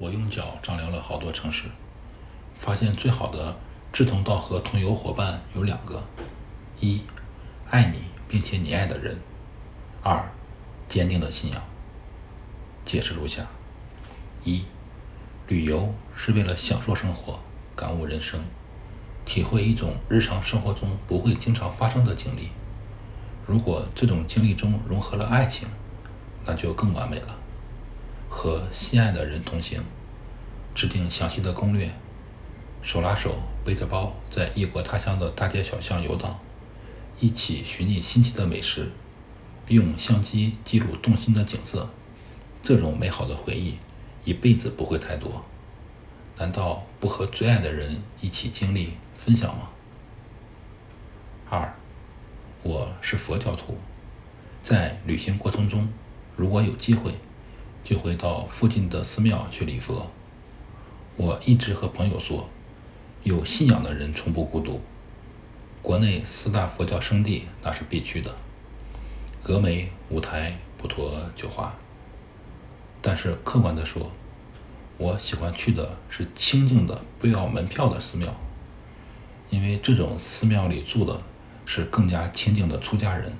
我用脚丈量了好多城市，发现最好的志同道合同游伙伴有两个：一，爱你并且你爱的人；二，坚定的信仰。解释如下：一，旅游是为了享受生活、感悟人生、体会一种日常生活中不会经常发生的经历。如果这种经历中融合了爱情，那就更完美了。和心爱的人同行，制定详细的攻略，手拉手背着包在异国他乡的大街小巷游荡，一起寻觅新奇的美食，用相机记录动心的景色，这种美好的回忆一辈子不会太多。难道不和最爱的人一起经历分享吗？二，我是佛教徒，在旅行过程中，如果有机会。就会到附近的寺庙去礼佛。我一直和朋友说，有信仰的人从不孤独。国内四大佛教圣地那是必去的，峨眉、五台、普陀、九华。但是客观的说，我喜欢去的是清静的、不要门票的寺庙，因为这种寺庙里住的是更加清静的出家人。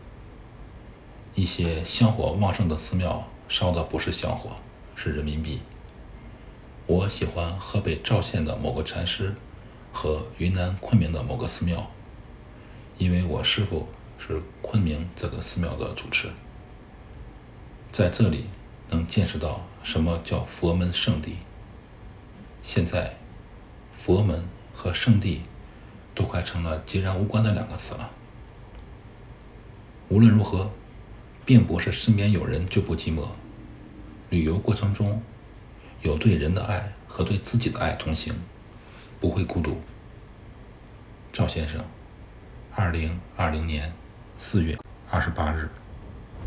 一些香火旺盛的寺庙。烧的不是香火，是人民币。我喜欢河北赵县的某个禅师和云南昆明的某个寺庙，因为我师傅是昆明这个寺庙的主持。在这里能见识到什么叫佛门圣地。现在，佛门和圣地都快成了截然无关的两个词了。无论如何。并不是身边有人就不寂寞，旅游过程中有对人的爱和对自己的爱同行，不会孤独。赵先生，二零二零年四月二十八日。